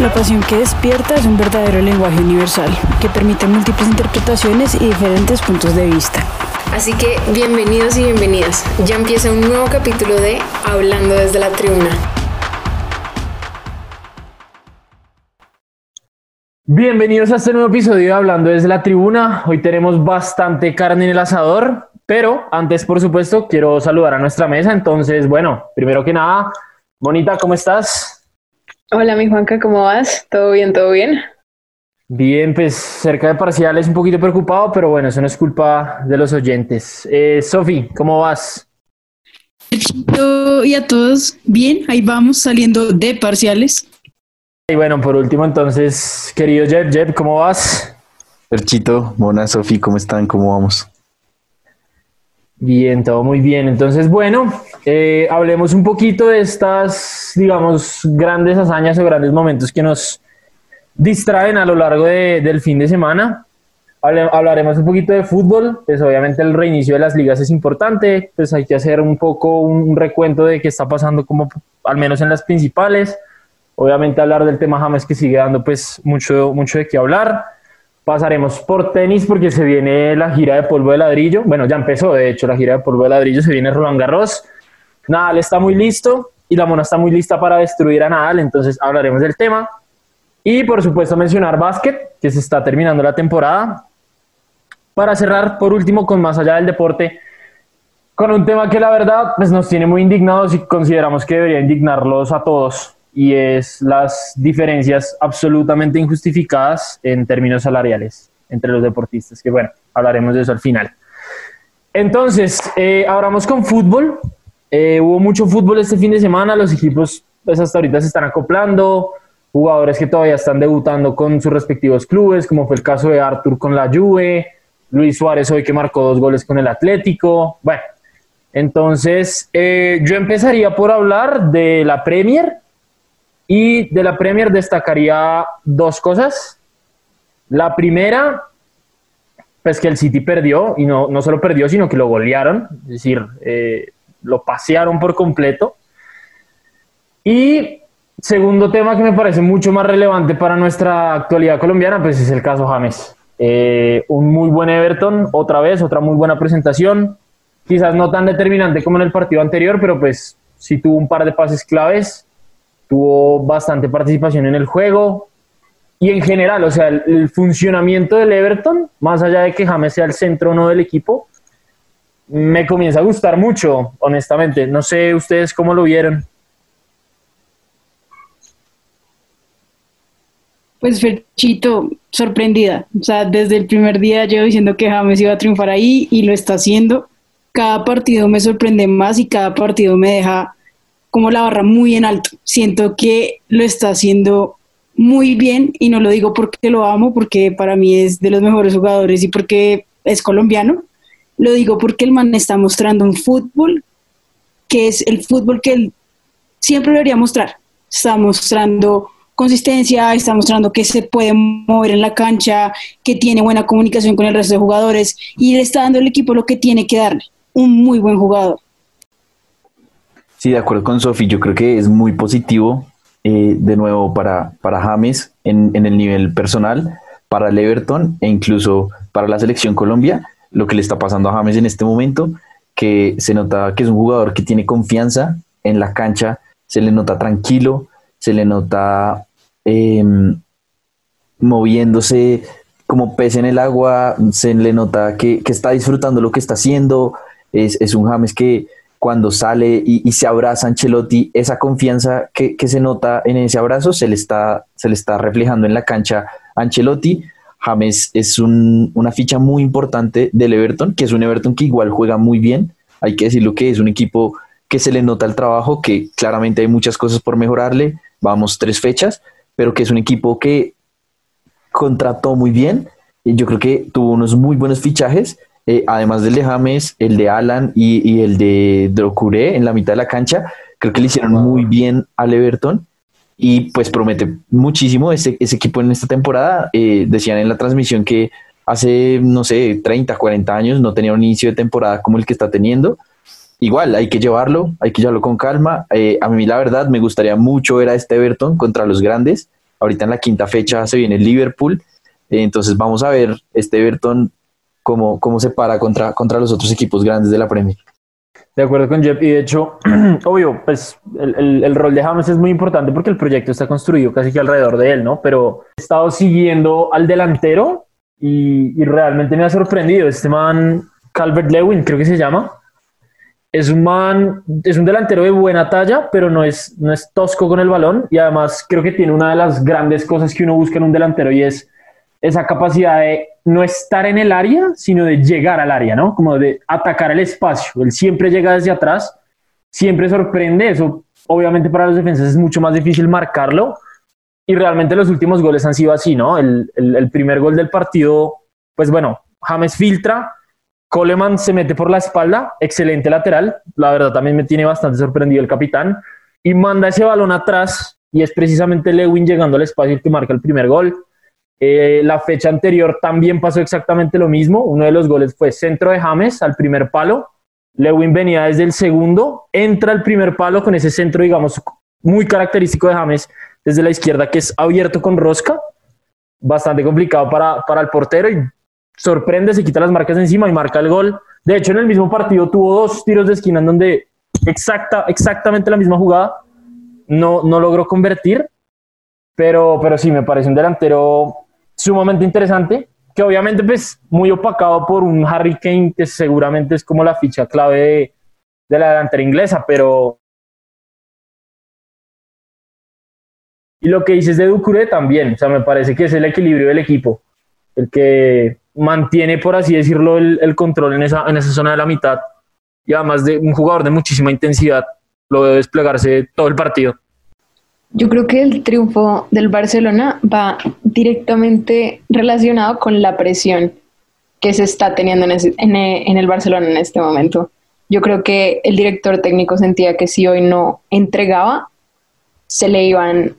La pasión que despierta es un verdadero lenguaje universal que permite múltiples interpretaciones y diferentes puntos de vista. Así que bienvenidos y bienvenidas. Ya empieza un nuevo capítulo de Hablando desde la tribuna. Bienvenidos a este nuevo episodio de Hablando desde la tribuna. Hoy tenemos bastante carne en el asador, pero antes, por supuesto, quiero saludar a nuestra mesa. Entonces, bueno, primero que nada, Bonita, ¿cómo estás? Hola, mi Juanca, ¿cómo vas? ¿Todo bien, todo bien? Bien, pues cerca de parciales, un poquito preocupado, pero bueno, eso no es culpa de los oyentes. Eh, Sofi, ¿cómo vas? Y a todos, bien, ahí vamos saliendo de parciales. Y bueno, por último, entonces, querido Jeb, Jeb, ¿cómo vas? Perchito, Mona, Sofi, ¿cómo están? ¿Cómo vamos? Bien, todo muy bien. Entonces, bueno, eh, hablemos un poquito de estas, digamos, grandes hazañas o grandes momentos que nos distraen a lo largo del fin de semana. hablaremos un poquito de fútbol, pues obviamente el reinicio de las ligas es importante, pues hay que hacer un poco un recuento de qué está pasando como al menos en las principales. Obviamente hablar del tema James que sigue dando pues mucho, mucho de qué hablar. Pasaremos por tenis porque se viene la gira de polvo de ladrillo. Bueno, ya empezó, de hecho, la gira de polvo de ladrillo. Se viene Roland Garros. Nadal está muy listo y la mona está muy lista para destruir a Nadal. Entonces hablaremos del tema. Y por supuesto mencionar básquet, que se está terminando la temporada. Para cerrar, por último, con más allá del deporte, con un tema que la verdad pues, nos tiene muy indignados y consideramos que debería indignarlos a todos y es las diferencias absolutamente injustificadas en términos salariales entre los deportistas, que bueno, hablaremos de eso al final. Entonces, eh, hablamos con fútbol. Eh, hubo mucho fútbol este fin de semana, los equipos pues hasta ahorita se están acoplando, jugadores que todavía están debutando con sus respectivos clubes, como fue el caso de Arthur con la Juve, Luis Suárez hoy que marcó dos goles con el Atlético. Bueno, entonces eh, yo empezaría por hablar de la Premier, y de la Premier destacaría dos cosas. La primera, pues que el City perdió, y no, no solo perdió, sino que lo golearon, es decir, eh, lo pasearon por completo. Y segundo tema que me parece mucho más relevante para nuestra actualidad colombiana, pues es el caso James. Eh, un muy buen Everton, otra vez, otra muy buena presentación. Quizás no tan determinante como en el partido anterior, pero pues sí tuvo un par de pases claves tuvo bastante participación en el juego y en general, o sea, el, funcionamiento del Everton, más allá de que James sea el centro o no del equipo, me comienza a gustar mucho, honestamente. No sé ustedes cómo lo vieron. Pues Ferchito, sorprendida. O sea, desde el primer día yo diciendo que James iba a triunfar ahí y lo está haciendo. Cada partido me sorprende más y cada partido me deja como la barra muy en alto. Siento que lo está haciendo muy bien y no lo digo porque lo amo, porque para mí es de los mejores jugadores y porque es colombiano. Lo digo porque el man está mostrando un fútbol que es el fútbol que él siempre debería mostrar. Está mostrando consistencia, está mostrando que se puede mover en la cancha, que tiene buena comunicación con el resto de jugadores y le está dando al equipo lo que tiene que darle. Un muy buen jugador. Sí, de acuerdo con Sofi, yo creo que es muy positivo, eh, de nuevo, para, para James en, en, el nivel personal, para el Everton e incluso para la selección Colombia, lo que le está pasando a James en este momento, que se nota que es un jugador que tiene confianza en la cancha, se le nota tranquilo, se le nota em, moviéndose como pez en el agua, se le nota que, que, está disfrutando lo que está haciendo, es, es un James que cuando sale y, se abraza Ancelotti, esa confianza que, se nota en ese abrazo se le está, se le está reflejando en la cancha. Ancelotti. James es una ficha muy importante del Everton, que es un Everton que igual juega muy bien, hay que decirlo que es un equipo que se le nota el trabajo, que claramente hay muchas cosas por mejorarle, vamos tres fechas, pero que es un equipo que contrató muy bien, y yo creo que tuvo unos muy buenos fichajes, eh, además del de James, el de Alan y, el de Drocuré en la mitad de la cancha, creo que le hicieron muy bien al Everton y pues promete muchísimo ese, ese equipo en esta temporada. Eh, decían en la transmisión que hace, no sé, 30, 40 años no tenía un inicio de temporada como el que está teniendo. Igual, hay que llevarlo, hay que llevarlo con calma. Eh, a mí la verdad me gustaría mucho ver a este Everton contra los grandes. Ahorita en la quinta fecha se viene el Liverpool. Eh, entonces vamos a ver este Everton cómo, cómo se para contra, contra los otros equipos grandes de la Premier. De acuerdo con Jeff, y de hecho, obvio, pues el, el, rol de James es muy importante porque el proyecto está construido casi que alrededor de él, ¿no? Pero he estado siguiendo al delantero y, realmente me ha sorprendido. Este man, Calvert Lewin, creo que se llama, es un man, es un delantero de buena talla, pero no es, no es tosco con el balón y además creo que tiene una de las grandes cosas que uno busca en un delantero y es esa capacidad de no estar en el área, sino de llegar al área, ¿no? Como de atacar el espacio. Él siempre llega desde atrás, siempre sorprende. Eso, obviamente, para los defensas es mucho más difícil marcarlo. Y realmente los últimos goles han sido así, ¿no? El, el, primer gol del partido, pues bueno, James filtra, Coleman se mete por la espalda, excelente lateral. La verdad, también me tiene bastante sorprendido el capitán. Y manda ese balón atrás, y es precisamente Lewin llegando al espacio el que marca el primer gol eh, la fecha anterior también pasó exactamente lo mismo. Uno de los goles fue centro de James al primer palo. Lewin venía desde el segundo, entra al primer palo con ese centro, digamos, muy característico de James desde la izquierda, que es abierto con rosca, bastante complicado para, para el portero y sorprende, se quita las marcas encima y marca el gol. De hecho, en el mismo partido tuvo dos tiros de esquina en donde exacta, exactamente la misma jugada no, no logró convertir, pero, pero sí, me parece un delantero sumamente interesante, que obviamente pues muy opacado por un Harry Kane, que seguramente es como la ficha clave de, la delantera inglesa, pero... Y lo que dices de Ducure también, o sea, me parece que es el equilibrio del equipo, el que mantiene, por así decirlo, el, el control en esa, en esa zona de la mitad, y además de un jugador de muchísima intensidad, lo veo desplegarse todo el partido. Yo creo que el triunfo del Barcelona va directamente relacionado con la presión que se está teniendo en, el Barcelona en este momento. Yo creo que el director técnico sentía que si hoy no entregaba, se le iban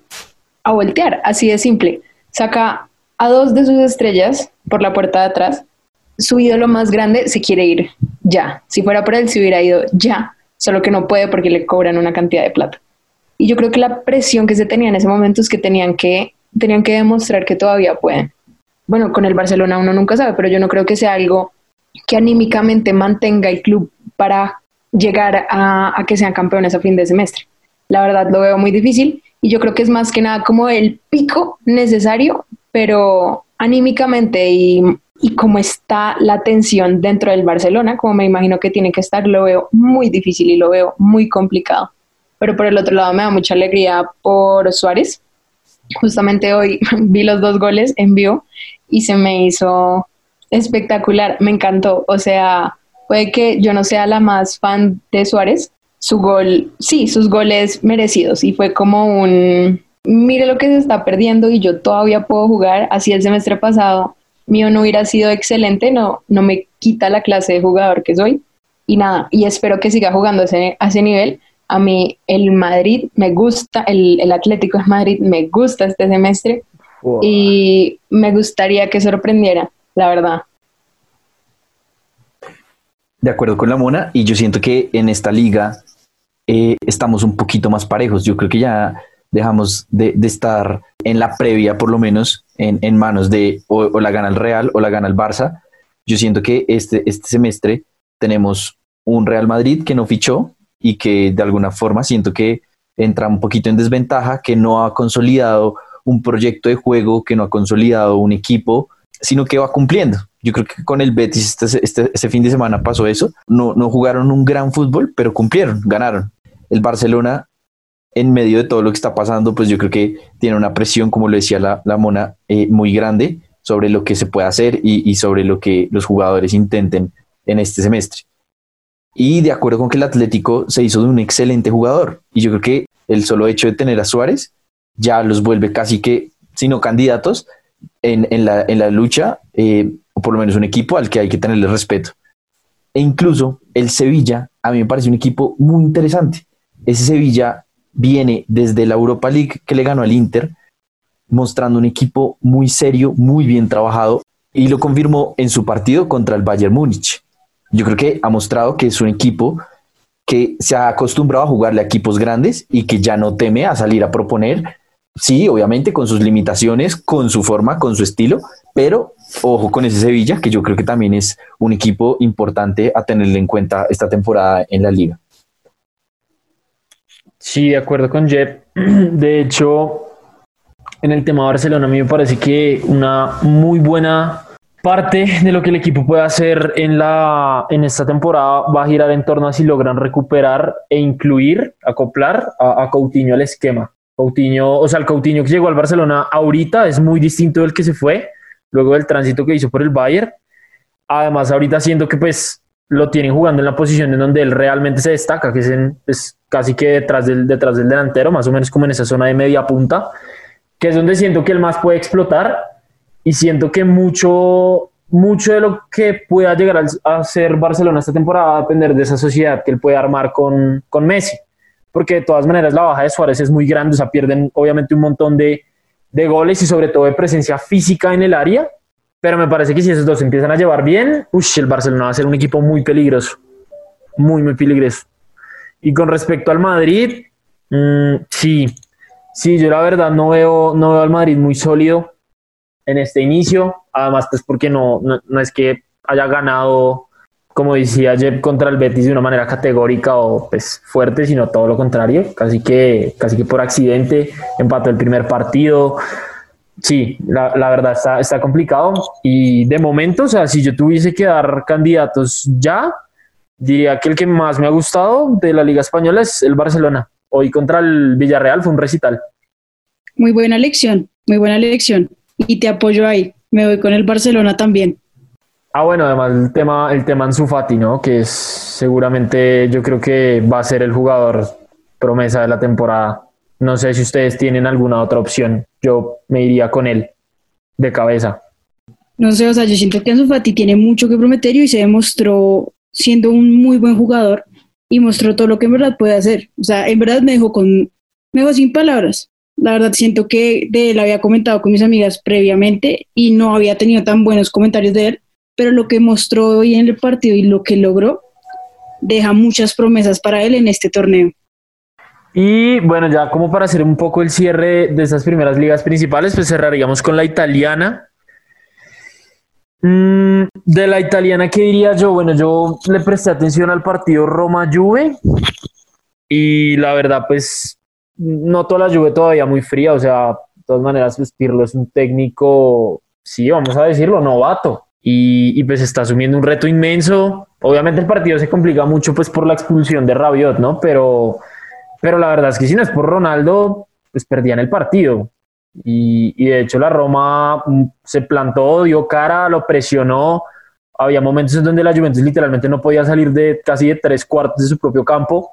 a voltear, así de simple. Saca a dos de sus estrellas por la puerta de atrás. Su ídolo más grande se quiere ir ya. Si fuera por él, se hubiera ido ya, solo que no puede porque le cobran una cantidad de plata. Y yo creo que la presión que se tenía en ese momento es que tenían que, tenían que demostrar que todavía pueden. Bueno, con el Barcelona uno nunca sabe, pero yo no creo que sea algo que anímicamente mantenga el club para llegar a, a que sean campeones a fin de semestre. La verdad lo veo muy difícil y yo creo que es más que nada como el pico necesario, pero anímicamente y, y como está la tensión dentro del Barcelona, como me imagino que tiene que estar, lo veo muy difícil y lo veo muy complicado pero por el otro lado me da mucha alegría por Suárez. Justamente hoy vi los dos goles en vivo y se me hizo espectacular, me encantó. O sea, puede que yo no sea la más fan de Suárez, su gol, sí, sus goles merecidos y fue como un, mire lo que se está perdiendo y yo todavía puedo jugar, así el semestre pasado mío no hubiera sido excelente, no, no me quita la clase de jugador que soy y nada, y espero que siga jugando ese, a ese nivel a mí el Madrid me gusta, el, Atlético de Madrid me gusta este semestre y me gustaría que sorprendiera, la verdad. De acuerdo con la Mona, y yo siento que en esta liga eh, estamos un poquito más parejos. Yo creo que ya dejamos de, estar en la previa, por lo menos, en, manos de o, la gana el Real o la gana el Barça. Yo siento que este, este semestre tenemos un Real Madrid que no fichó, y que de alguna forma siento que entra un poquito en desventaja, que no ha consolidado un proyecto de juego, que no ha consolidado un equipo, sino que va cumpliendo. Yo creo que con el Betis este, este, este fin de semana pasó eso. No, no jugaron un gran fútbol, pero cumplieron, ganaron. El Barcelona, en medio de todo lo que está pasando, pues yo creo que tiene una presión, como lo decía la, la Mona, eh, muy grande sobre lo que se puede hacer y, y sobre lo que los jugadores intenten en este semestre. Y de acuerdo con que el Atlético se hizo de un excelente jugador. Y yo creo que el solo hecho de tener a Suárez ya los vuelve casi que, si no candidatos, en, la, en la, lucha, eh, o por lo menos un equipo al que hay que tenerle respeto. E incluso el Sevilla, a mí me parece un equipo muy interesante. Ese Sevilla viene desde la Europa League que le ganó al Inter, mostrando un equipo muy serio, muy bien trabajado, y lo confirmó en su partido contra el Bayern Múnich. Yo creo que ha mostrado que es un equipo que se ha acostumbrado a jugarle a equipos grandes y que ya no teme a salir a proponer, sí, obviamente con sus limitaciones, con su forma, con su estilo, pero ojo con ese Sevilla, que yo creo que también es un equipo importante a tenerle en cuenta esta temporada en la liga. Sí, de acuerdo con Jeff. De hecho, en el tema de Barcelona, a mí me parece que una muy buena parte de lo que el equipo puede hacer en, la, en esta temporada va a girar en torno a si logran recuperar e incluir, acoplar a, a Coutinho al esquema. Coutinho, o sea, el Coutinho que llegó al Barcelona ahorita es muy distinto del que se fue luego del tránsito que hizo por el Bayern. Además, ahorita siendo que pues lo tienen jugando en la posición en donde él realmente se destaca, que es, es casi que detrás del, detrás del delantero, más o menos como en esa zona de media punta, que es donde siento que él más puede explotar y siento que mucho, mucho de lo que pueda llegar a ser Barcelona esta temporada va a depender de esa sociedad que él puede armar con, con Messi, porque de todas maneras la baja de Suárez es muy grande, o sea, pierden obviamente un montón de, de goles y sobre todo de presencia física en el área. Pero me parece que si esos dos empiezan a llevar bien, uff, el Barcelona va a ser un equipo muy peligroso. Muy, muy peligroso. Y con respecto al Madrid, mmm, sí, sí, yo la verdad no veo, no veo al Madrid muy sólido en este inicio. Además, pues porque no, no, no es que haya ganado como decía Jeff, contra el Betis de una manera categórica o pues fuerte, sino todo lo contrario, casi que, casi que por accidente empató el primer partido. Sí, la, la verdad está, está complicado y de momento, o sea, si yo tuviese que dar candidatos ya, diría que el que más me ha gustado de la Liga Española es el Barcelona. Hoy contra el Villarreal fue un recital. Muy buena elección, muy buena elección. Y te apoyo ahí. Me voy con el Barcelona también. Ah, bueno, además el tema, el tema Ansu Fati, ¿no? Que es seguramente yo creo que va a ser el jugador promesa de la temporada. No sé si ustedes tienen alguna otra opción. Yo me iría con él de cabeza. No sé, o sea, yo siento que Ansu Fati tiene mucho que prometer y se demostró siendo un muy buen jugador y mostró todo lo que en verdad puede hacer. O sea, en verdad me dejó con me dejó sin palabras. La verdad siento que de él había comentado con mis amigas previamente y no había tenido tan buenos comentarios de él pero lo que mostró hoy en el partido y lo que logró deja muchas promesas para él en este torneo. Y bueno, ya como para hacer un poco el cierre de esas primeras ligas principales, pues cerraríamos con la italiana. Mm, de la italiana, ¿qué diría yo? Bueno, yo le presté atención al partido Roma-Juve y la verdad, pues noto la Juve todavía muy fría, o sea, de todas maneras, pues Pirlo es un técnico, sí, vamos a decirlo, novato y, pues está asumiendo un reto inmenso. Obviamente el partido se complica mucho pues por la expulsión de Rabiot, ¿no? Pero, pero la verdad es que si no es por Ronaldo, pues perdían el partido. Y, y de hecho la Roma mm, se plantó, dio cara, lo presionó. Había momentos en donde la Juventus literalmente no podía salir de casi de tres cuartos de su propio campo.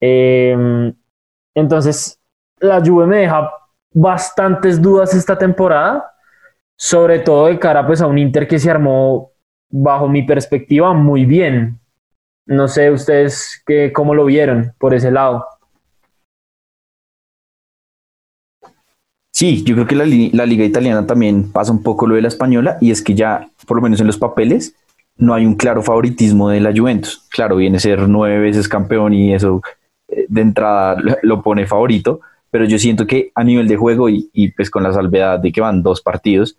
Em, entonces, la Juve me deja bastantes dudas esta temporada sobre todo de cara pues a un Inter que se armó bajo mi perspectiva muy bien. No sé ustedes qué, cómo lo vieron por ese lado. Sí, yo creo que la, la, liga italiana también pasa un poco lo de la española y es que ya, por lo menos en los papeles, no hay un claro favoritismo de la Juventus. Claro, viene a ser nueve veces campeón y eso de entrada lo pone favorito, pero yo siento que a nivel de juego y, y pues con la salvedad de que van dos partidos,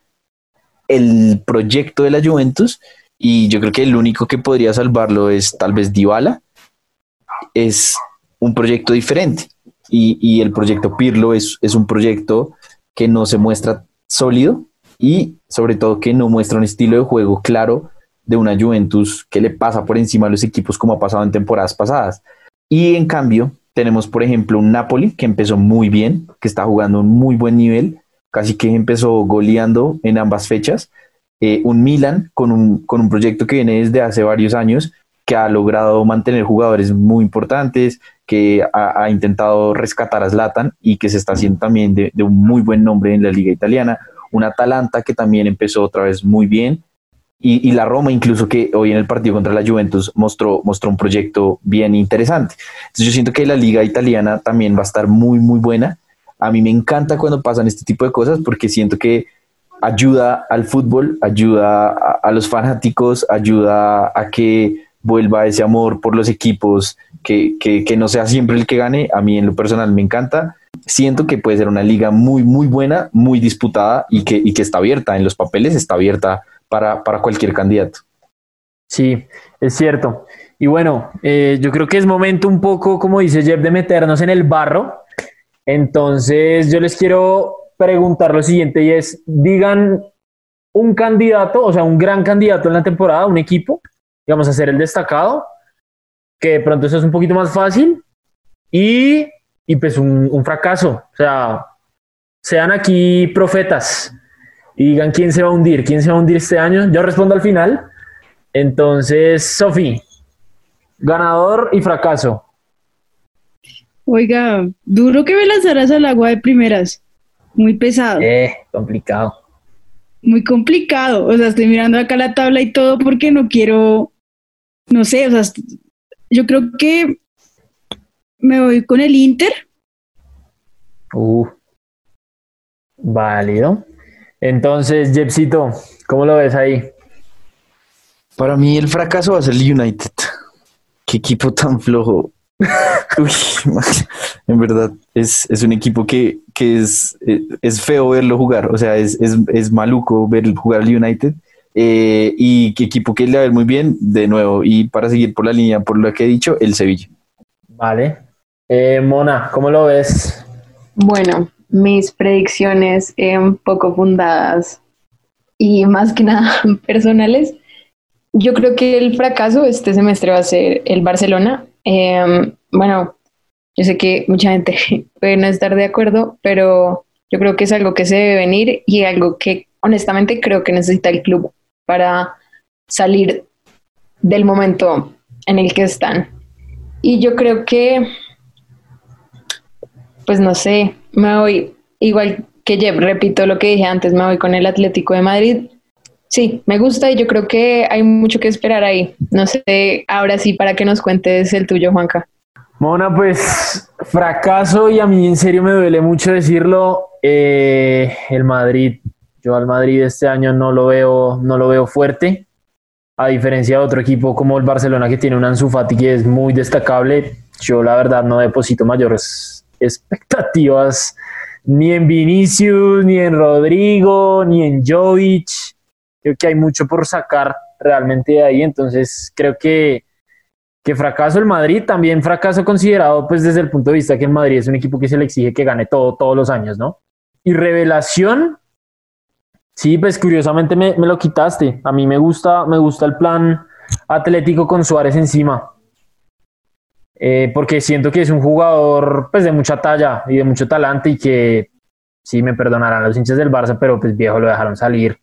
el proyecto de la Juventus y yo creo que el único que podría salvarlo es tal vez Dybala. Es un proyecto diferente y, el proyecto Pirlo es, es, un proyecto que no se muestra sólido y sobre todo que no muestra un estilo de juego claro de una Juventus que le pasa por encima a los equipos como ha pasado en temporadas pasadas. Y en cambio tenemos por ejemplo un Napoli que empezó muy bien, que está jugando un muy buen nivel, casi que empezó goleando en ambas fechas. Eh, un Milan con un, con un proyecto que viene desde hace varios años que ha logrado mantener jugadores muy importantes, que ha, intentado rescatar a Zlatan y que se está haciendo también de, de, un muy buen nombre en la liga italiana. Un Atalanta que también empezó otra vez muy bien y, la Roma incluso que hoy en el partido contra la Juventus mostró, mostró un proyecto bien interesante. Entonces yo siento que la liga italiana también va a estar muy, muy buena. A mí me encanta cuando pasan este tipo de cosas porque siento que ayuda al fútbol, ayuda a, los fanáticos, ayuda a que vuelva ese amor por los equipos, que, que, que, no sea siempre el que gane. A mí en lo personal me encanta. Siento que puede ser una liga muy, muy buena, muy disputada y que, y que está abierta. En los papeles está abierta para, cualquier candidato. Sí, es cierto. Y bueno, eh, yo creo que es momento un poco, como dice Jeff, de meternos en el barro. Entonces, yo les quiero preguntar lo siguiente y es, digan un candidato, o sea, un gran candidato en la temporada, un equipo, digamos, a ser el destacado, que de pronto eso es un poquito más fácil, y, y pues un, un fracaso. O sea, sean aquí profetas y digan quién se va a hundir, quién se va a hundir este año. Yo respondo al final. Entonces, Sofi, ganador y fracaso. Oiga, duro que me lanzaras al agua de primeras. Muy pesado. Eh, complicado. Muy complicado. O sea, estoy mirando acá la tabla y todo porque no quiero, no sé, o sea, yo creo que me voy con el Inter. Uh, válido. Entonces, Jepsito, ¿cómo lo ves ahí? Para mí el fracaso va a ser el United. Qué equipo tan flojo. Uy, en verdad, es, un equipo que, es, es, feo verlo jugar. O sea, es, es maluco ver jugar al United. Eh, y qué equipo que le va a ver muy bien, de nuevo. Y para seguir por la línea, por lo que he dicho, el Sevilla. Vale. Eh, Mona, ¿cómo lo ves? Bueno, mis predicciones un poco fundadas y más que nada personales. Yo creo que el fracaso este semestre va a ser el Barcelona. Em, bueno, yo sé que mucha gente puede no estar de acuerdo, pero yo creo que es algo que se debe venir y algo que honestamente creo que necesita el club para salir del momento en el que están. Y yo creo que, pues no sé, me voy, igual que Jeff, repito lo que dije antes, me voy con el Atlético de Madrid. Sí, me gusta y yo creo que hay mucho que esperar ahí. No sé, ahora sí, para que nos cuentes el tuyo, Juanca. Mona, pues fracaso y a mí en serio me duele mucho decirlo. Eh, el Madrid, yo al Madrid este año no lo veo, no lo veo fuerte. A diferencia de otro equipo como el Barcelona que tiene un Ansu Fati que es muy destacable, yo la verdad no deposito mayores expectativas ni en Vinicius, ni en Rodrigo, ni en Jovic. Creo que hay mucho por sacar realmente de ahí, entonces creo que, que fracaso el Madrid, también fracaso considerado pues desde el punto de vista que el Madrid es un equipo que se le exige que gane todo todos los años, ¿no? Y revelación, sí, pues curiosamente me, me lo quitaste. A mí me gusta, me gusta el plan atlético con Suárez encima. Eh, porque siento que es un jugador pues de mucha talla y de mucho talante y que sí me perdonarán los hinchas del Barça, pero pues viejo lo dejaron salir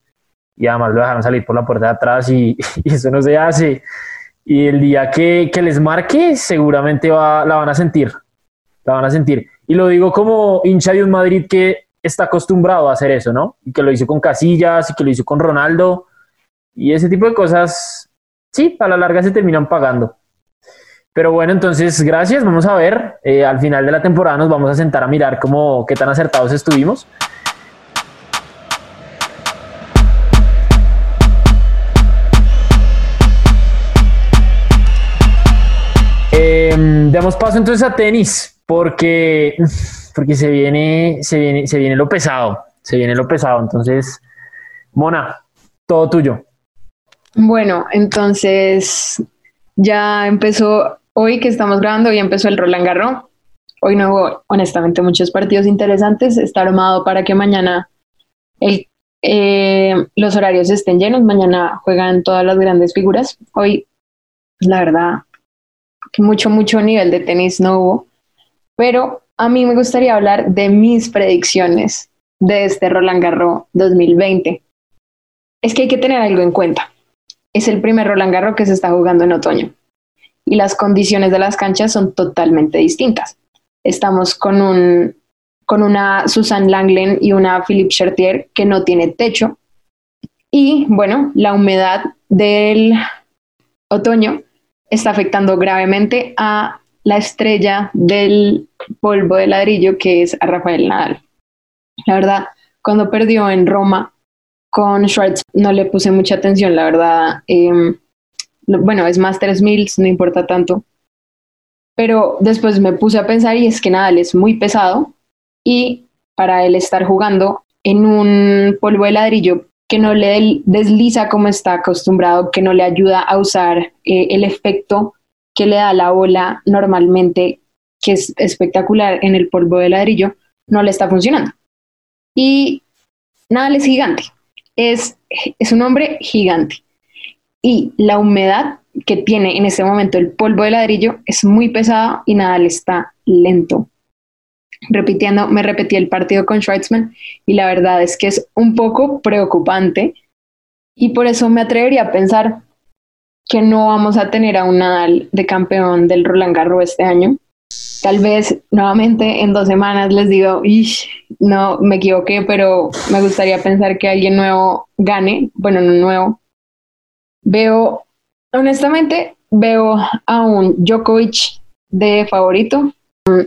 y además lo dejaron salir por la puerta de atrás y, eso no se hace. Y el día que, que, les marque seguramente va, la van a sentir, la van a sentir. Y lo digo como hincha de un Madrid que está acostumbrado a hacer eso, ¿no? Y que lo hizo con Casillas y que lo hizo con Ronaldo y ese tipo de cosas, sí, a la larga se terminan pagando. Pero bueno, entonces gracias. Vamos a ver. Eh, al final de la temporada nos vamos a sentar a mirar cómo, qué tan acertados estuvimos. Em, demos paso entonces a tenis, porque, porque se, viene, se, viene, se viene lo pesado. Se viene lo pesado. Entonces, Mona, todo tuyo. Bueno, entonces ya empezó Hoy que estamos grabando, hoy empezó el Roland Garros. Hoy no hubo, honestamente, muchos partidos interesantes. Está armado para que mañana eh, los horarios estén llenos. Mañana juegan todas las grandes figuras. Hoy, la verdad, que mucho, mucho nivel de tenis no hubo. Pero a mí me gustaría hablar de mis predicciones de este Roland Garros 2020. Es que hay que tener algo en cuenta. Es el primer Roland Garros que se está jugando en otoño y las condiciones de las canchas son totalmente distintas. Estamos con, un, con una Susan Langlen y una Philippe Chertier que no tiene techo. Y bueno, la humedad del otoño está afectando gravemente a la estrella del polvo de ladrillo que es a Rafael Nadal. La verdad, cuando perdió en Roma con Schwartz no le puse mucha atención, la verdad. Em, bueno, es Masters Mills, no importa tanto. Pero después me puse a pensar y es que Nadal es muy pesado y para él estar jugando en un polvo de ladrillo que no le desliza como está acostumbrado, que no le ayuda a usar eh, el efecto que le da la bola normalmente, que es espectacular en el polvo de ladrillo, no le está funcionando. Y Nadal es gigante, es, es un hombre gigante. Y la humedad que tiene en este momento el polvo de ladrillo es muy pesado y Nadal está lento. Repitiendo, me repetí el partido con Schwartzman y la verdad es que es un poco preocupante y por eso me atrevería a pensar que no vamos a tener a un Nadal de campeón del Roland Garros este año. Tal vez nuevamente en dos semanas les digo, no me equivoqué, pero me gustaría pensar que alguien nuevo gane. Bueno, no nuevo. Veo, honestamente, veo a un Djokovic de favorito.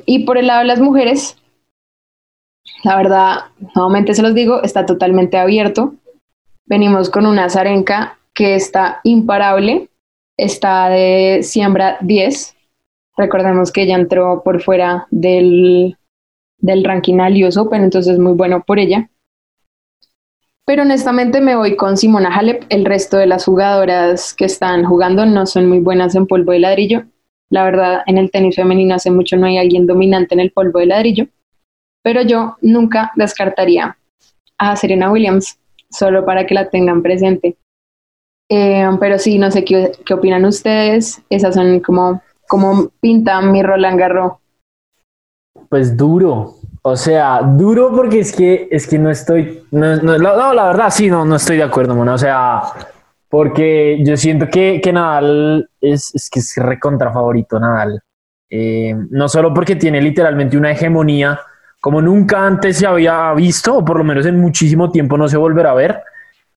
Y por el lado de las mujeres, la verdad, nuevamente se los digo, está totalmente abierto. Venimos con una Zarenka que está imparable, está de siembra 10. Recordemos que ella entró por fuera del, del ranking al Open, entonces muy bueno por ella. Pero honestamente me voy con Simona Halep. El resto de las jugadoras que están jugando no son muy buenas en polvo de ladrillo. La verdad, en el tenis femenino hace mucho no hay alguien dominante en el polvo de ladrillo. Pero yo nunca descartaría a Serena Williams, solo para que la tengan presente. Eh, pero sí, no sé qué, qué, opinan ustedes. Esas son como, como pinta mi Roland Garros. Pues duro. O sea, duro porque es que es que no estoy. No, no, la verdad, sí, no, no estoy de acuerdo, mano. O sea, porque yo siento que, que Nadal es, es que es recontra favorito, Nadal. Eh, no solo porque tiene literalmente una hegemonía como nunca antes se había visto, o por lo menos en muchísimo tiempo no se volverá a ver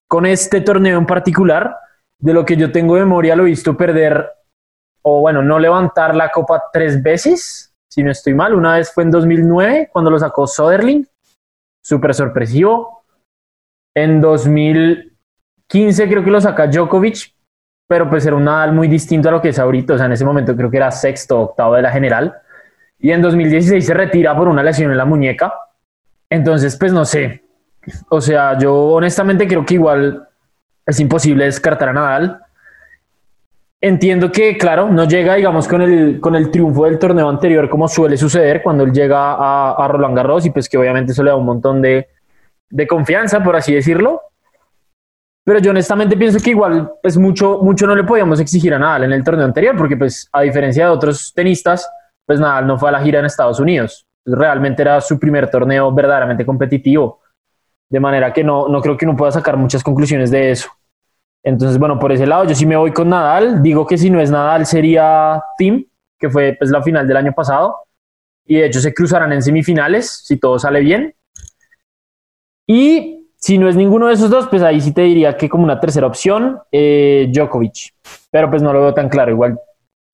con este torneo en particular, de lo que yo tengo de memoria, lo he visto perder, o bueno, no levantar la copa tres veces, si no estoy mal. Una vez fue en 2009, cuando lo sacó Soderling, súper sorpresivo. En 2015 creo que lo saca Djokovic, pero pues era un Nadal muy distinto a lo que es ahorita. O sea, en ese momento creo que era sexto octavo de la general. Y en 2016 se retira por una lesión en la muñeca. Entonces, pues no sé, o sea, yo honestamente creo que igual es imposible descartar a Nadal. Entiendo que, claro, no llega, digamos, con el, con el triunfo del torneo anterior, como suele suceder cuando él llega a, a Roland Garros, y pues que obviamente eso le da un montón de, de confianza, por así decirlo. Pero yo honestamente pienso que igual, pues mucho, mucho no le podíamos exigir a Nadal en el torneo anterior, porque pues a diferencia de otros tenistas, pues Nadal no fue a la gira en Estados Unidos. Realmente era su primer torneo verdaderamente competitivo. De manera que no, no creo que uno pueda sacar muchas conclusiones de eso. Entonces, bueno, por ese lado yo sí me voy con Nadal. Digo que si no es Nadal sería Team, que fue pues la final del año pasado. Y de hecho se cruzarán en semifinales, si todo sale bien. Y si no es ninguno de esos dos, pues ahí sí te diría que como una tercera opción, eh, Djokovic. Pero pues no lo veo tan claro. Igual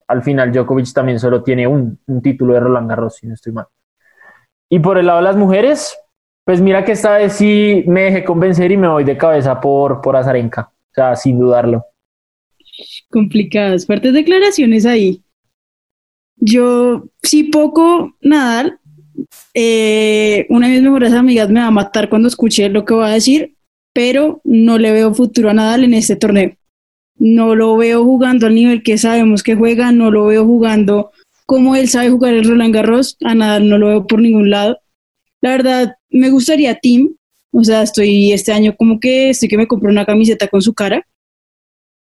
al final Djokovic también solo tiene un, un título de Roland Garros, si no estoy mal. Y por el lado de las mujeres, pues mira que esta vez sí me dejé convencer y me voy de cabeza por, por Azarenka, o sea, sin dudarlo. Complicadas, fuertes declaraciones ahí. Yo sí poco Nadal. Eh, una de mis mejores amigas me va a matar cuando escuche lo que va a decir, pero no le veo futuro a Nadal en este torneo. No lo veo jugando al nivel que sabemos que juega, no lo veo jugando como él sabe jugar el Roland Garros, a Nadal no lo veo por ningún lado. La verdad, me gustaría Tim. O sea, estoy este año como que estoy que me compro una camiseta con su cara.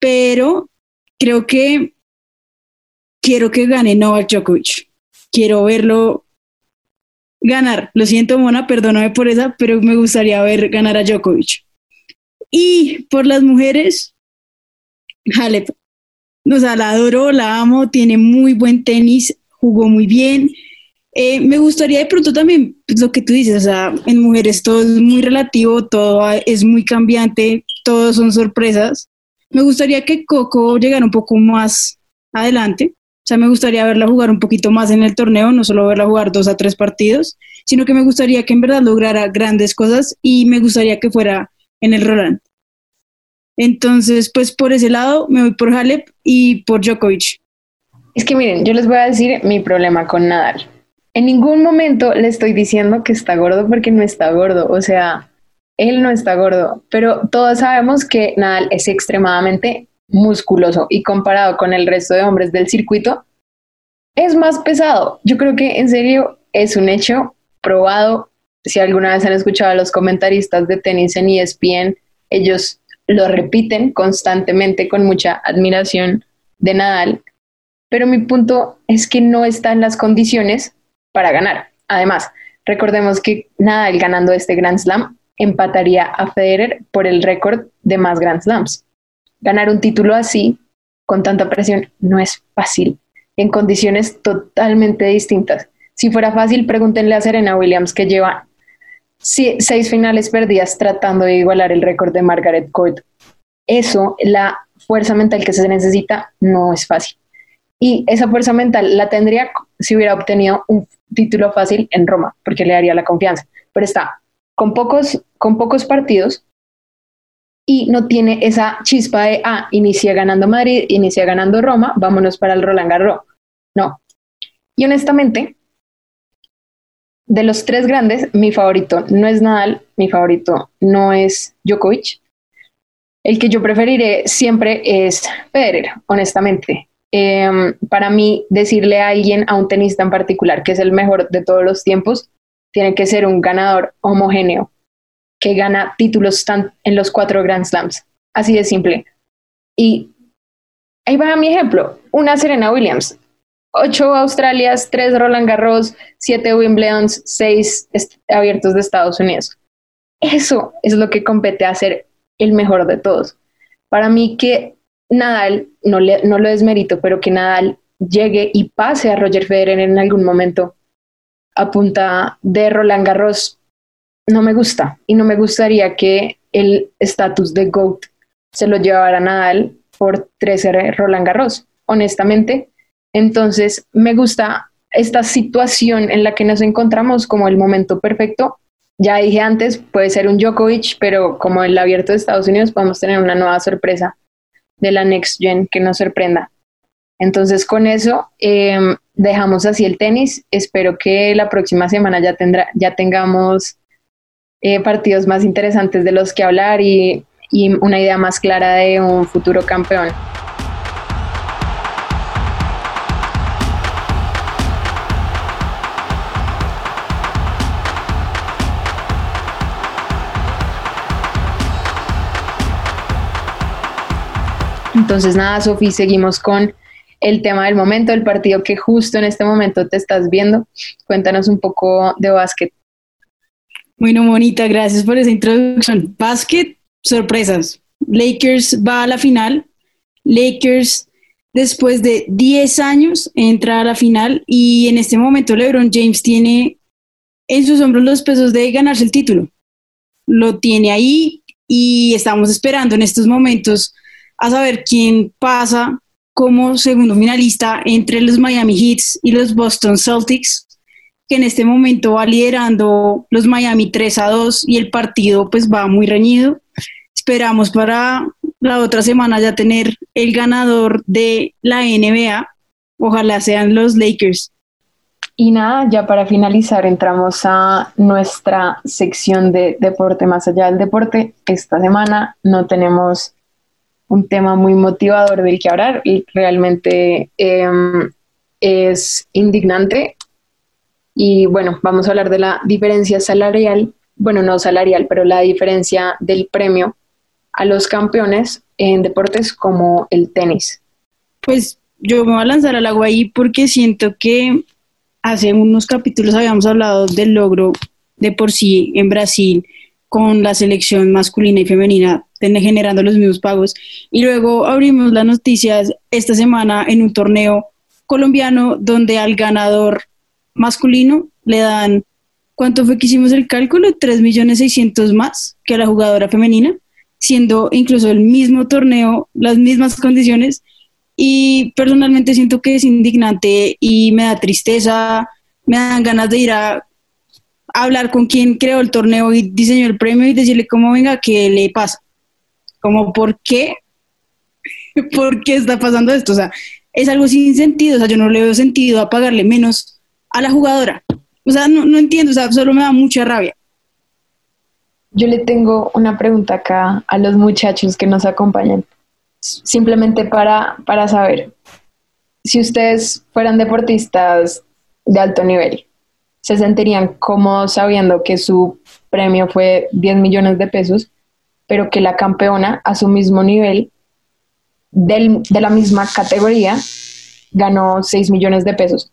Pero creo que quiero que gane Novak Djokovic. Quiero verlo ganar. Lo siento, Mona, perdóname por esa, pero me gustaría ver ganar a Djokovic. Y por las mujeres, Halep. o sea, la adoro, la amo, tiene muy buen tenis, jugó muy bien. Eh, me gustaría de pronto también pues, lo que tú dices, o sea, en mujeres todo es muy relativo, todo es muy cambiante, todos son sorpresas. Me gustaría que Coco llegara un poco más adelante, o sea, me gustaría verla jugar un poquito más en el torneo, no solo verla jugar dos a tres partidos, sino que me gustaría que en verdad lograra grandes cosas y me gustaría que fuera en el Roland. Entonces, pues por ese lado me voy por Halep y por Djokovic. Es que miren, yo les voy a decir mi problema con Nadal. En ningún momento le estoy diciendo que está gordo porque no está gordo, o sea, él no está gordo, pero todos sabemos que Nadal es extremadamente musculoso y comparado con el resto de hombres del circuito, es más pesado. Yo creo que en serio es un hecho probado. Si alguna vez han escuchado a los comentaristas de tenis en ESPN, ellos lo repiten constantemente con admiración admiración de Nadal, pero mi punto es que no está en las condiciones para ganar. Además, recordemos que Nadal ganando este Grand Slam empataría a Federer por el récord de más Grand Slams. Ganar un título así, con tanta presión, no es fácil, en condiciones totalmente distintas. Si fuera fácil, pregúntenle a Serena Williams, que lleva seis finales perdidas tratando de igualar el récord de Margaret Court. Eso, la fuerza mental que se necesita, no es fácil. Y esa fuerza mental la tendría si hubiera obtenido un título fácil en Roma, porque le daría la confianza. Pero está con pocos, con pocos partidos y no tiene esa chispa de, ah, inicia ganando Madrid, inicia ganando Roma, vámonos para el Roland Garros. No. Y honestamente, de los tres grandes, mi favorito no es Nadal, mi favorito no es Djokovic. El que yo preferiré siempre es Federer, honestamente. Em, para mí, decirle a alguien, a un tenista en particular, que es el mejor de todos los tiempos, tiene que ser un ganador homogéneo, que gana títulos en los cuatro Grand Slams. Así de simple. Y ahí va mi ejemplo, una Serena Williams ocho Australias, tres Roland Garros, siete Wimbledons, seis abiertos de Estados Unidos. Eso es lo que compete a ser el mejor de todos. Para mí que Nadal, no, le, no lo desmerito, pero que Nadal llegue y pase a Roger Federer en algún momento a punta de Roland Garros, no me gusta. Y no me gustaría que el estatus de GOAT se lo llevara Nadal por 13 Roland Garros. Honestamente, entonces, me gusta esta situación en la que nos encontramos como el momento perfecto. Ya dije antes, puede ser un Djokovic, pero como el abierto de Estados Unidos, podemos tener una nueva sorpresa de la Next Gen que nos sorprenda. Entonces, con eso, em, dejamos así el tenis. Espero que la próxima semana ya, tendrá, ya tengamos eh, partidos más interesantes de los que hablar y una idea más clara de un futuro campeón. Entonces, nada, Sofi, seguimos con el tema del momento, el partido que justo en este momento te estás viendo. Cuéntanos un poco de básquet. Bueno, Monita, gracias por esa introducción. Básquet, sorpresas. Lakers va a la final. Lakers, después de 10 años, entra a la final y en este momento LeBron James tiene en sus hombros los pesos de ganarse el título. Lo tiene ahí y estamos esperando en estos momentos a saber quién pasa como segundo finalista entre los Miami Heats y los Boston Celtics, que en este momento va liderando los Miami 3 a 2 y el partido pues va muy reñido. Esperamos para la otra semana ya tener el ganador de la NBA. Ojalá sean los Lakers. Y nada, ya para finalizar entramos a nuestra sección de deporte más allá del deporte. Esta semana no tenemos un tema muy motivador del que hablar y realmente em, es indignante. Y bueno, vamos a hablar de la diferencia salarial, bueno, no salarial, pero la diferencia del premio a los campeones en deportes como el tenis. Pues yo me voy a lanzar al agua ahí porque siento que hace unos capítulos habíamos hablado del logro de por sí en Brasil con la selección masculina y femenina generando los mismos pagos. Y luego abrimos las noticias esta semana en un torneo colombiano donde al ganador masculino le dan, ¿cuánto fue que hicimos el cálculo? 3 millones 600 más que a la jugadora femenina, siendo incluso el mismo torneo, las mismas condiciones. Y personalmente siento que es indignante y me da tristeza, me dan ganas de ir a hablar con quien creó el torneo y diseñó el premio y decirle cómo venga, qué le pasa. Como, ¿por qué? ¿Por qué está pasando esto? O sea, es algo sin sentido. O sea, yo no le veo sentido a pagarle menos a la jugadora. O sea, no, no entiendo, o sea, solo me da mucha rabia. Yo le tengo una pregunta acá a los muchachos que nos acompañan, simplemente para, para saber, si ustedes fueran deportistas de alto nivel, ¿se sentirían cómodos sabiendo que su premio fue 10 millones de pesos, pero que la campeona a su mismo nivel, del, de la misma categoría, ganó 6 millones de pesos?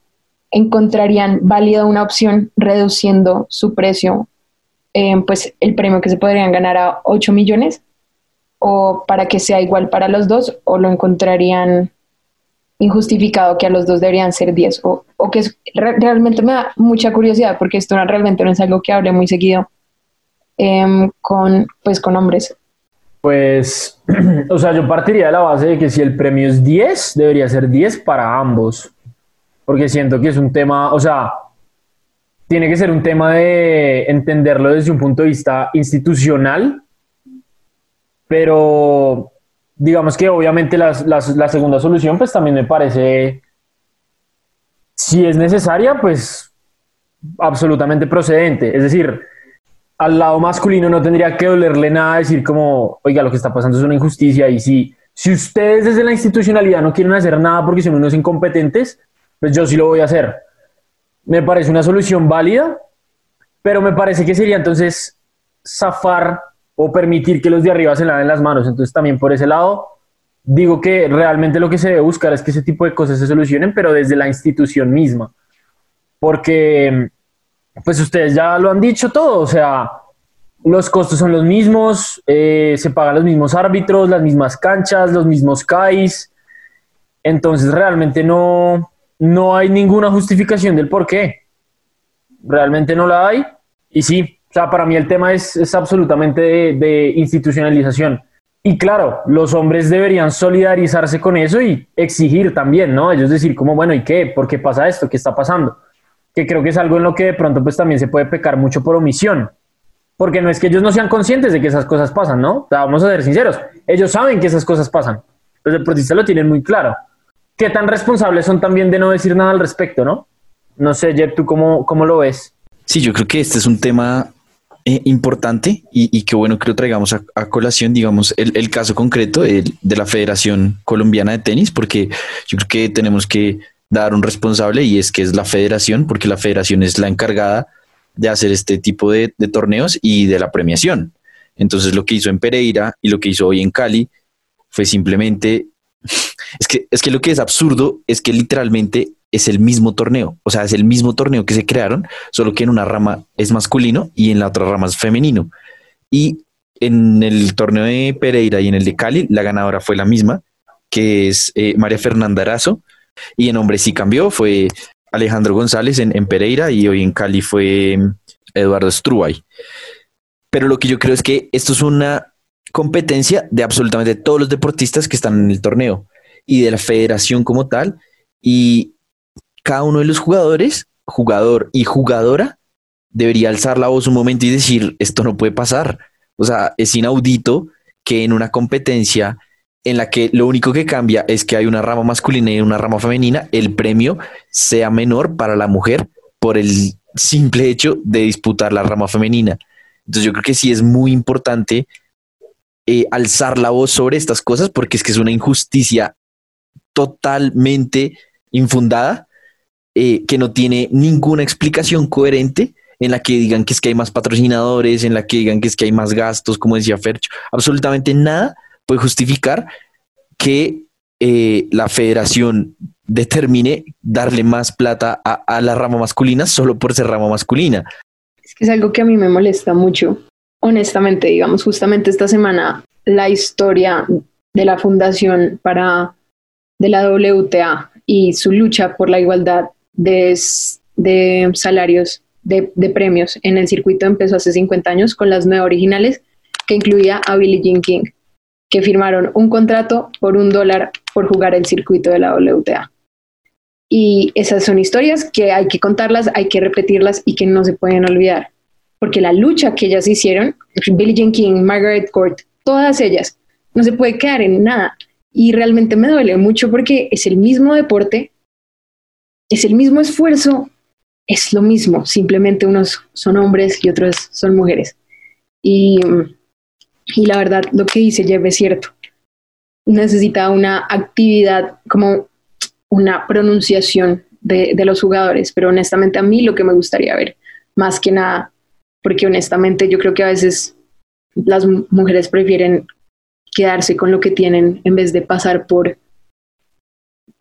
¿Encontrarían válida una opción reduciendo su precio eh, pues el premio que se podrían ganar a 8 millones o para que sea igual para los dos o lo encontrarían injustificado que a los dos deberían ser 10 o, o que realmente me da mucha curiosidad porque esto realmente no es algo que hable muy seguido em, con pues con hombres pues o sea yo partiría de la base de que si el premio es 10 debería ser 10 para ambos porque siento que es un tema o sea tiene que ser un tema de entenderlo desde un punto de vista institucional, pero digamos que obviamente la, segunda solución pues también me parece, si es necesaria, pues absolutamente procedente. Es decir, al lado masculino no tendría que dolerle nada decir como, oiga, lo que está pasando es una injusticia y si, si ustedes desde la institucionalidad no quieren hacer nada porque son unos incompetentes, pues yo sí lo voy a hacer me parece una solución válida, pero me parece que sería entonces zafar o permitir que los de arriba se laven las manos. Entonces también por ese lado digo que realmente lo que se debe buscar es que ese tipo de cosas se solucionen, pero desde la institución misma. Porque, pues ustedes ya lo han dicho todo, o sea, los costos son los mismos, eh, se pagan los mismos árbitros, las mismas canchas, los mismos CAIs. Entonces realmente no, no hay ninguna justificación del por qué. Realmente no la hay. Y sí, o sea, para mí el tema es, absolutamente de, institucionalización. Y claro, los hombres deberían solidarizarse con eso y exigir también, ¿no? Ellos decir como, bueno, ¿y qué? ¿Por qué pasa esto? ¿Qué está pasando? Que creo que es algo en lo que de pronto pues también se puede pecar mucho por omisión. Porque no es que ellos no sean conscientes de que esas cosas pasan, ¿no? vamos a ser sinceros. Ellos saben que esas cosas pasan. Los deportistas lo tienen muy claro qué tan responsables son también de no decir nada al respecto, ¿no? No sé, Jeb, ¿tú cómo, cómo lo ves? Sí, yo creo que este es un tema eh, importante y, qué bueno que lo traigamos a, colación, digamos, el, caso concreto de, la Federación Colombiana de Tenis, porque yo creo que tenemos que dar un responsable y es que es la federación, porque la federación es la encargada de hacer este tipo de, torneos y de la premiación. Entonces lo que hizo en Pereira y lo que hizo hoy en Cali fue simplemente es que, es que lo que es absurdo es que literalmente es el mismo torneo. O sea, es el mismo torneo que se crearon, solo que en una rama es masculino y en la otra rama es femenino. Y en el torneo de Pereira y en el de Cali, la ganadora fue la misma, que es eh, María Fernanda Arazo. Y en hombre sí cambió, fue Alejandro González en, en Pereira y hoy en Cali fue Eduardo Struay. Pero lo que yo creo es que esto es una competencia de absolutamente todos los deportistas que están en el torneo y de la federación como tal. Y cada uno de los jugadores, jugador y jugadora, debería alzar la voz un momento y decir, esto no puede pasar. O sea, es inaudito que en una competencia en la que lo único que cambia es que hay una rama masculina y una rama femenina, el premio sea menor para la mujer por el simple hecho de disputar la rama femenina. Entonces yo creo que sí es muy importante eh, alzar la voz sobre estas cosas porque es que es una injusticia totalmente infundada, eh, que no tiene ninguna explicación coherente en la que digan que es que hay más patrocinadores, en la que digan que es que hay más gastos, como decía Fercho. Absolutamente nada puede justificar que eh, la federación determine darle más plata a, la rama masculina solo por ser rama masculina. Es que es algo que a mí me molesta mucho honestamente, digamos, justamente esta semana la historia de la fundación para de la WTA y su lucha por la igualdad de, de salarios de, de, premios en el circuito empezó hace 50 años con las nueve originales que incluía a Billie Jean King, que firmaron un contrato por un dólar por jugar el circuito de la WTA. Y esas son historias que hay que contarlas, hay que repetirlas y que no se pueden olvidar. Porque la lucha que ellas hicieron, Billie Jean King, Margaret Court, todas ellas, no se puede quedar en nada. Y realmente me duele mucho porque es el mismo deporte, es el mismo esfuerzo, es lo mismo, simplemente unos son hombres y otros son mujeres. Y, y la verdad, lo que dice Jeff es cierto. Necesita una actividad como una pronunciación de, de, los jugadores, pero honestamente a mí lo que me gustaría ver, más que nada, porque honestamente yo creo que a veces las mujeres prefieren quedarse con lo que tienen en vez de pasar por,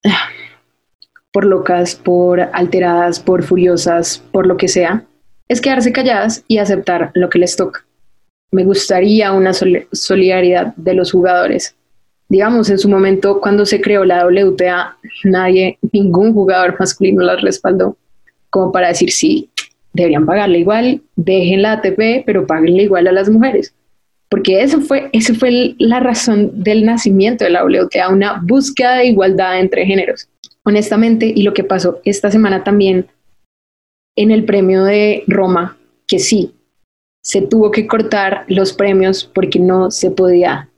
por locas, por alteradas, por furiosas, por lo que sea, es quedarse calladas y aceptar lo que les toca. Me gustaría una solidaridad de los jugadores. Digamos, en su momento, cuando se creó la WTA, nadie, ningún jugador masculino la respaldó, como para decir, sí, deberían pagarle igual, dejen la ATP, pero paguenle igual a las mujeres porque eso fue, esa fue la razón del nacimiento de la WTA, una búsqueda de igualdad entre géneros. Honestamente, y lo que pasó esta semana también en el premio de Roma, que sí, se tuvo que cortar los premios porque no se podía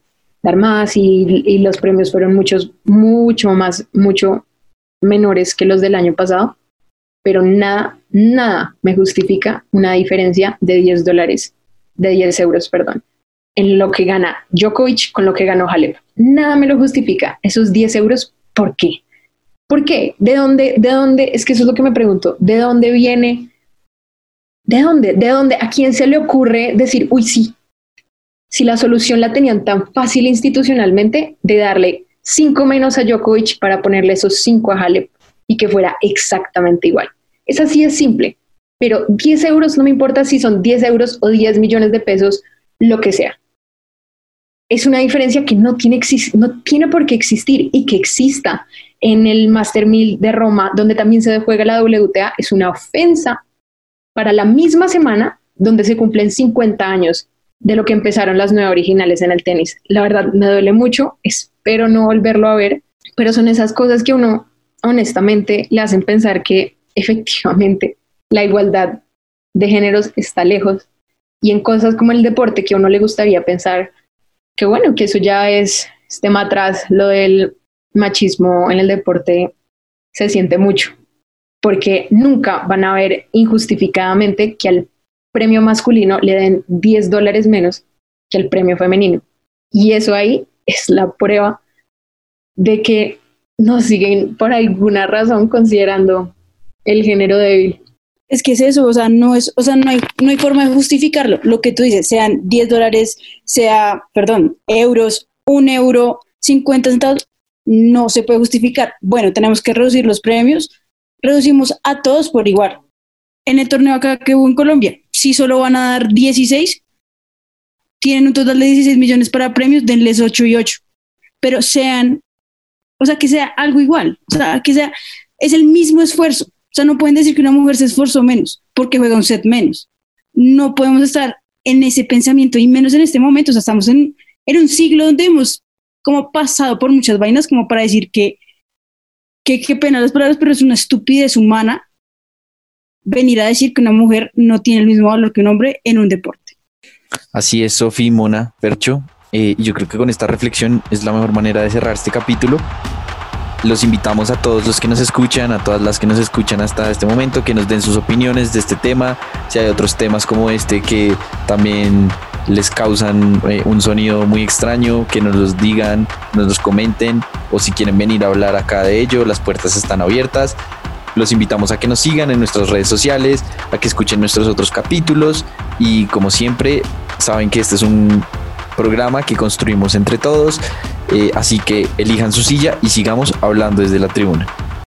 dar más y, y los premios fueron muchos, mucho más, mucho menores que los del año pasado, pero nada, nada me justifica una diferencia de 10 dólares, de 10 euros, perdón en lo que gana Djokovic con lo que ganó Halep. Nada me lo justifica. Esos 10 euros, ¿por qué? ¿Por qué? ¿De dónde? ¿De dónde? Es que eso es lo que me pregunto. ¿De dónde viene? ¿De dónde? ¿De dónde? ¿A quién se le ocurre decir, uy, sí? Si la solución la tenían tan fácil institucionalmente de darle 5 menos a Djokovic para ponerle esos 5 a Halep y que fuera exactamente igual. Es así de simple. Pero 10 euros no me importa si son 10 euros o 10 millones de pesos, lo que sea es una diferencia que no tiene, no tiene por qué existir y que exista en el Master 1000 de Roma, donde también se juega la WTA, es una ofensa para la misma semana donde se cumplen 50 años de lo que empezaron las nueve originales en el tenis. La verdad me duele mucho, espero no volverlo a ver, pero son esas cosas que uno honestamente le hacen pensar que efectivamente la igualdad de géneros está lejos y en cosas como el deporte que a uno le gustaría pensar que bueno, que eso ya es, tema atrás, lo del machismo en el deporte se siente mucho, porque nunca van a ver injustificadamente que al premio masculino le den 10 dólares menos que al premio femenino. Y eso ahí es la prueba de que nos siguen por alguna razón considerando el género débil. Es que es eso, o sea, no es, o sea, no hay, no hay forma de justificarlo. Lo que tú dices, sean 10 dólares, sea, perdón, euros, un euro, 50 centavos, no se puede justificar. Bueno, tenemos que reducir los premios, reducimos a todos por igual. En el torneo acá que hubo en Colombia, si solo van a dar 16, tienen un total de 16 millones para premios, denles 8 y 8. Pero sean, o sea, que sea algo igual, o sea, que sea, es el mismo esfuerzo o sea, no pueden decir que una mujer se esforzó menos porque juega un set menos. No podemos estar en ese pensamiento y menos en este momento. O sea, estamos en, en un siglo donde hemos como pasado por muchas vainas como para decir que, que qué pena las palabras, pero es una estupidez humana venir a decir que una mujer no tiene el mismo valor que un hombre en un deporte. Así es, Sofi, Mona, Percho. Eh, yo creo que con esta reflexión es la mejor manera de cerrar este capítulo los invitamos a todos los que nos escuchan, a todas las que nos escuchan hasta este momento, que nos den sus opiniones de este tema, si hay otros temas como este que también les causan eh, un sonido muy extraño, que nos los digan, nos los comenten, o si quieren venir a hablar acá de ello, las puertas están abiertas. Los invitamos a que nos sigan en nuestras redes sociales, a que escuchen nuestros otros capítulos y como siempre, saben que este es un programa que construimos entre todos. Eh, así que elijan su silla y sigamos hablando desde la tribuna.